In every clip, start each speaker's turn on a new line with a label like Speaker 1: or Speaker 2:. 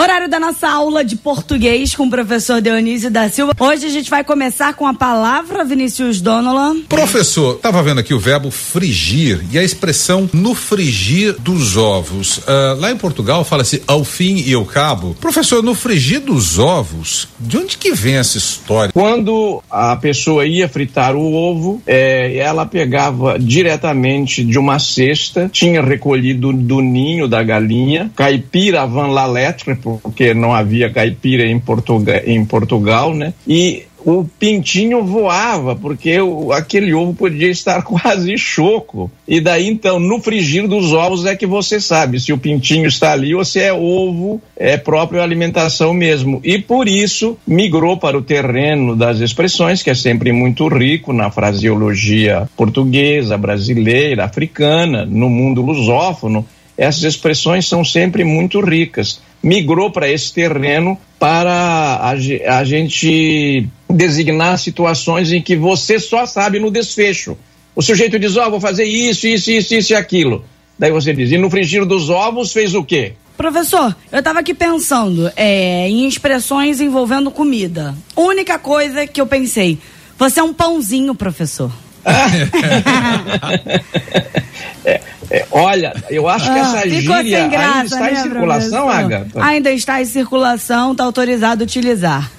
Speaker 1: Horário da nossa aula de português com o professor Dionísio da Silva. Hoje a gente vai começar com a palavra Vinícius Donolan.
Speaker 2: Professor, estava vendo aqui o verbo frigir e a expressão no frigir dos ovos. Uh, lá em Portugal fala-se ao fim e ao cabo. Professor, no frigir dos ovos, de onde que vem essa história?
Speaker 3: Quando a pessoa ia fritar o ovo, é, ela pegava diretamente de uma cesta, tinha recolhido do ninho da galinha, caipira van la lettre, porque não havia caipira em, Portuga, em Portugal, né? E o pintinho voava, porque o, aquele ovo podia estar quase choco. E daí, então, no frigir dos ovos é que você sabe se o pintinho está ali ou se é ovo, é própria alimentação mesmo. E por isso migrou para o terreno das expressões, que é sempre muito rico na fraseologia portuguesa, brasileira, africana, no mundo lusófono. Essas expressões são sempre muito ricas migrou para esse terreno para a, a, gente designar situações em que você só sabe no desfecho. O sujeito diz, ó, oh, vou fazer isso, isso, isso, isso e aquilo. Daí você diz, e no frigir dos ovos fez o quê?
Speaker 1: Professor, eu estava aqui pensando é, em expressões envolvendo comida. Única coisa que eu pensei, você é um pãozinho, professor.
Speaker 3: é, é, olha, eu acho que essa ah, gíria graça, ainda está né, em circulação, Agatha?
Speaker 1: Ainda está em circulação, está autorizado a utilizar.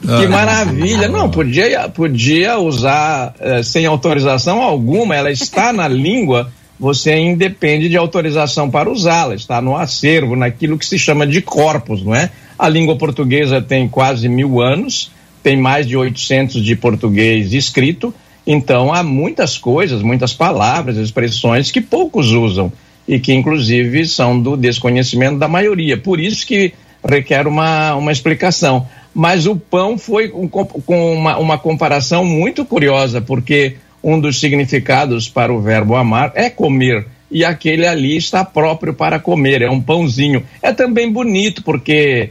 Speaker 3: Que maravilha! Não, podia, podia usar eh, sem autorização alguma, ela está na língua, você independe de autorização para usá-la, está no acervo, naquilo que se chama de corpus, não é? A língua portuguesa tem quase mil anos, tem mais de 800 de português escrito, então, há muitas coisas, muitas palavras, expressões que poucos usam e que, inclusive, são do desconhecimento da maioria. Por isso que requer uma, uma explicação. Mas o pão foi um, com uma, uma comparação muito curiosa, porque um dos significados para o verbo amar é comer e aquele ali está próprio para comer, é um pãozinho. É também bonito porque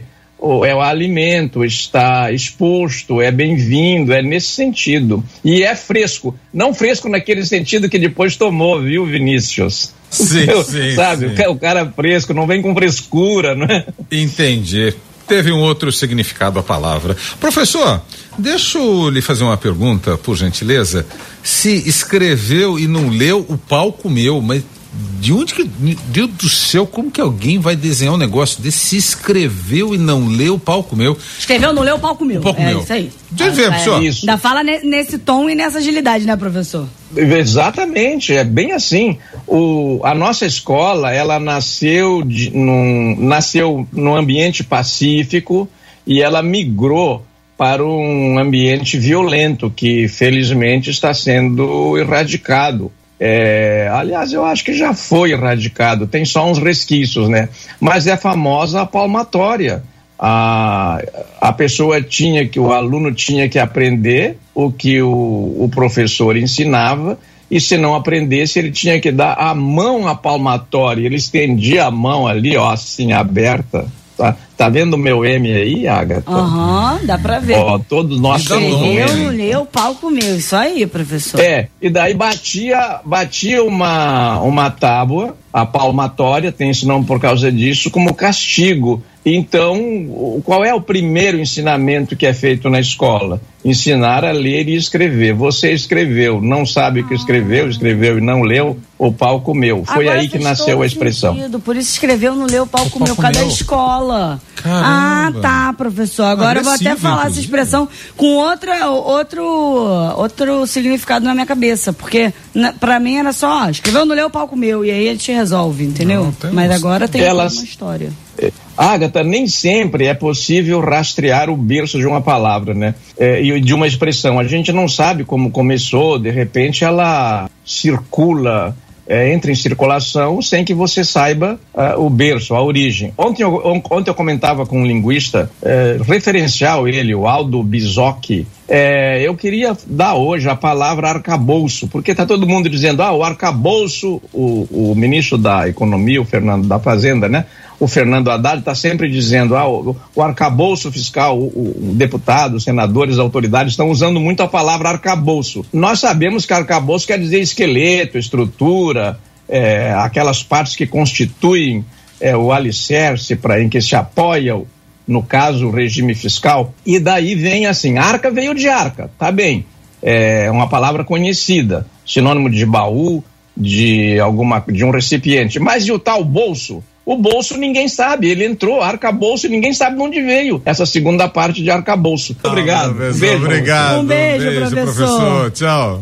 Speaker 3: é o alimento, está exposto, é bem-vindo, é nesse sentido. E é fresco. Não fresco naquele sentido que depois tomou, viu, Vinícius?
Speaker 2: Sim, sim.
Speaker 3: Sabe,
Speaker 2: sim.
Speaker 3: o cara fresco, não vem com frescura, né?
Speaker 2: Entendi. Teve um outro significado a palavra. Professor, deixa eu lhe fazer uma pergunta, por gentileza. Se escreveu e não leu, o pau comeu, mas de onde que. Deus do céu, como que alguém vai desenhar um negócio desse? Se escreveu e não leu, o pau comeu.
Speaker 1: Escreveu, não leu, o pau comeu. O pau comeu. É isso aí.
Speaker 2: De onde vem, professor?
Speaker 1: Isso. Ainda fala nesse tom e nessa agilidade, né, professor?
Speaker 3: Exatamente, é bem assim. O, a nossa escola, ela nasceu, de, num, nasceu num ambiente pacífico e ela migrou para um ambiente violento que felizmente está sendo erradicado é, aliás, eu acho que já foi erradicado, tem só uns resquícios, né? Mas é a famosa palmatória. A, a pessoa tinha que, o aluno tinha que aprender o que o, o professor ensinava, e se não aprendesse, ele tinha que dar a mão à palmatória. Ele estendia a mão ali, ó, assim, aberta, tá? Tá vendo o meu M aí, Agatha?
Speaker 1: Aham, dá pra ver.
Speaker 3: Ó, todos nós temos um
Speaker 1: Eu
Speaker 3: M.
Speaker 1: não leu, o palco meu. Isso aí, professor.
Speaker 3: É, e daí batia, batia uma, uma tábua, a palmatória, tem esse nome por causa disso, como castigo. Então, qual é o primeiro ensinamento que é feito na escola? Ensinar a ler e escrever. Você escreveu, não sabe o que escreveu, escreveu e não leu, o pau comeu. Foi
Speaker 1: Agora
Speaker 3: aí que nasceu a expressão.
Speaker 1: sentido, Por isso escreveu no leu o palco
Speaker 2: O
Speaker 1: meu,
Speaker 2: palco meu.
Speaker 1: escola.
Speaker 2: Caramba.
Speaker 1: Ah, tá, professor. Agora eu vou até
Speaker 2: Agressivo,
Speaker 1: falar essa
Speaker 2: inclusive.
Speaker 1: expressão com outra, outro, outro significado na minha cabeça. Porque na, pra mim era só, ó, escreveu no leu o palco meu. E aí ele te resolve, entendeu?
Speaker 2: Não, tem
Speaker 1: Mas agora tem
Speaker 3: Elas-
Speaker 1: uma história.
Speaker 3: Agatha, nem sempre é possível rastrear o berço de uma palavra, né? É, e de uma expressão. A gente não sabe como começou, de repente ela circula, é, entra em circulação sem que você saiba ah, o berço, a origem. Ontem eu, on- ontem eu comentava com um linguista é, referencial, ele, o Aldo Bizocchi. É, eu queria dar hoje a palavra arcabouço, porque está todo mundo dizendo, ah, o arcabouço, o, o ministro da Economia, o Fernando da Fazenda, né? o Fernando Haddad está sempre dizendo ah, o, o arcabouço fiscal, o, o, o deputado, os senadores, autoridades estão usando muito a palavra arcabouço. Nós sabemos que arcabouço quer dizer esqueleto, estrutura, é, aquelas partes que constituem é, o alicerce para em que se apoia, no caso, o regime fiscal. E daí vem assim, arca veio de arca, tá bem. É uma palavra conhecida, sinônimo de baú, de alguma de um recipiente. Mas e o tal bolso? O bolso ninguém sabe, ele entrou, arcabouço, e ninguém sabe de onde veio essa segunda parte de arcabouço. Obrigado.
Speaker 2: Ah, professor,
Speaker 3: Beijo pra você.
Speaker 2: obrigado.
Speaker 1: Um beijo, professor.
Speaker 2: professor. Tchau.